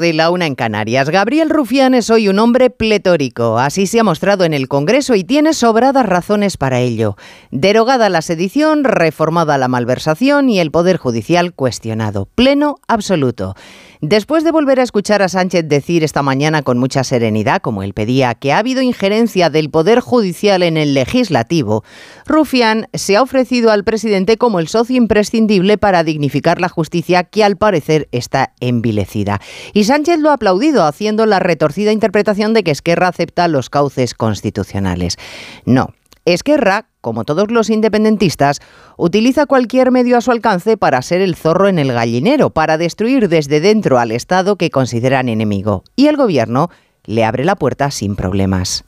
de la una en Canarias. Gabriel Rufián es hoy un hombre pletórico. Así se ha mostrado en el Congreso y tiene sobradas razones para ello. Derogada la sedición, reformada la malversación y el Poder Judicial cuestionado. Pleno absoluto. Después de volver a escuchar a Sánchez decir esta mañana con mucha serenidad, como él pedía, que ha habido injerencia del Poder Judicial en el legislativo, Rufián se ha ofrecido al presidente como el socio imprescindible para dignificar la justicia que al parecer está envilecida. Y Sánchez lo ha aplaudido, haciendo la retorcida interpretación de que Esquerra acepta los cauces constitucionales. No, Esquerra, como todos los independentistas, utiliza cualquier medio a su alcance para ser el zorro en el gallinero, para destruir desde dentro al Estado que consideran enemigo. Y el Gobierno le abre la puerta sin problemas.